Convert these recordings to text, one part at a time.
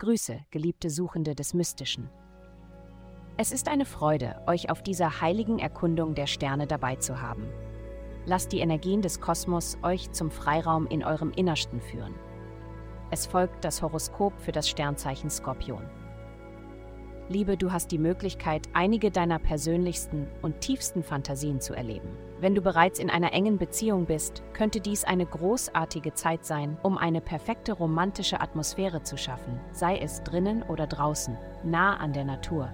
Grüße, geliebte Suchende des Mystischen. Es ist eine Freude, euch auf dieser heiligen Erkundung der Sterne dabei zu haben. Lasst die Energien des Kosmos euch zum Freiraum in eurem Innersten führen. Es folgt das Horoskop für das Sternzeichen Skorpion. Liebe, du hast die Möglichkeit, einige deiner persönlichsten und tiefsten Fantasien zu erleben. Wenn du bereits in einer engen Beziehung bist, könnte dies eine großartige Zeit sein, um eine perfekte romantische Atmosphäre zu schaffen, sei es drinnen oder draußen, nah an der Natur.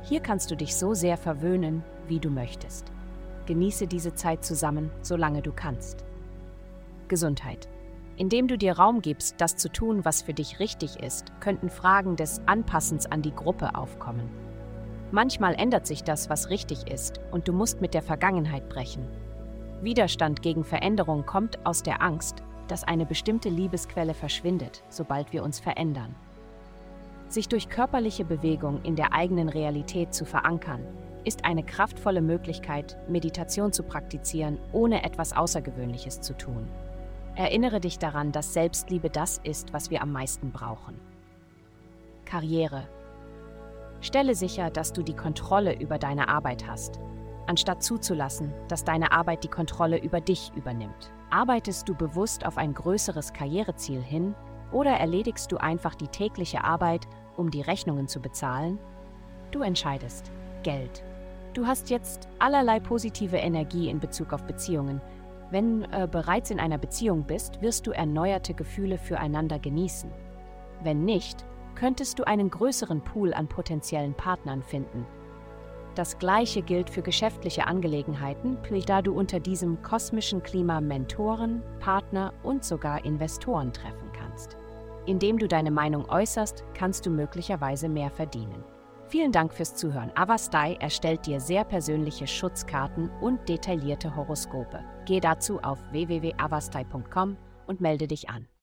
Hier kannst du dich so sehr verwöhnen, wie du möchtest. Genieße diese Zeit zusammen, solange du kannst. Gesundheit. Indem du dir Raum gibst, das zu tun, was für dich richtig ist, könnten Fragen des Anpassens an die Gruppe aufkommen. Manchmal ändert sich das, was richtig ist, und du musst mit der Vergangenheit brechen. Widerstand gegen Veränderung kommt aus der Angst, dass eine bestimmte Liebesquelle verschwindet, sobald wir uns verändern. Sich durch körperliche Bewegung in der eigenen Realität zu verankern, ist eine kraftvolle Möglichkeit, Meditation zu praktizieren, ohne etwas Außergewöhnliches zu tun. Erinnere dich daran, dass Selbstliebe das ist, was wir am meisten brauchen. Karriere. Stelle sicher, dass du die Kontrolle über deine Arbeit hast, anstatt zuzulassen, dass deine Arbeit die Kontrolle über dich übernimmt. Arbeitest du bewusst auf ein größeres Karriereziel hin oder erledigst du einfach die tägliche Arbeit, um die Rechnungen zu bezahlen? Du entscheidest. Geld. Du hast jetzt allerlei positive Energie in Bezug auf Beziehungen, wenn äh, bereits in einer Beziehung bist, wirst du erneuerte Gefühle füreinander genießen. Wenn nicht, könntest du einen größeren Pool an potenziellen Partnern finden. Das gleiche gilt für geschäftliche Angelegenheiten, da du unter diesem kosmischen Klima Mentoren, Partner und sogar Investoren treffen kannst. Indem du deine Meinung äußerst, kannst du möglicherweise mehr verdienen. Vielen Dank fürs Zuhören. Avastai erstellt dir sehr persönliche Schutzkarten und detaillierte Horoskope. Geh dazu auf www.avastai.com und melde dich an.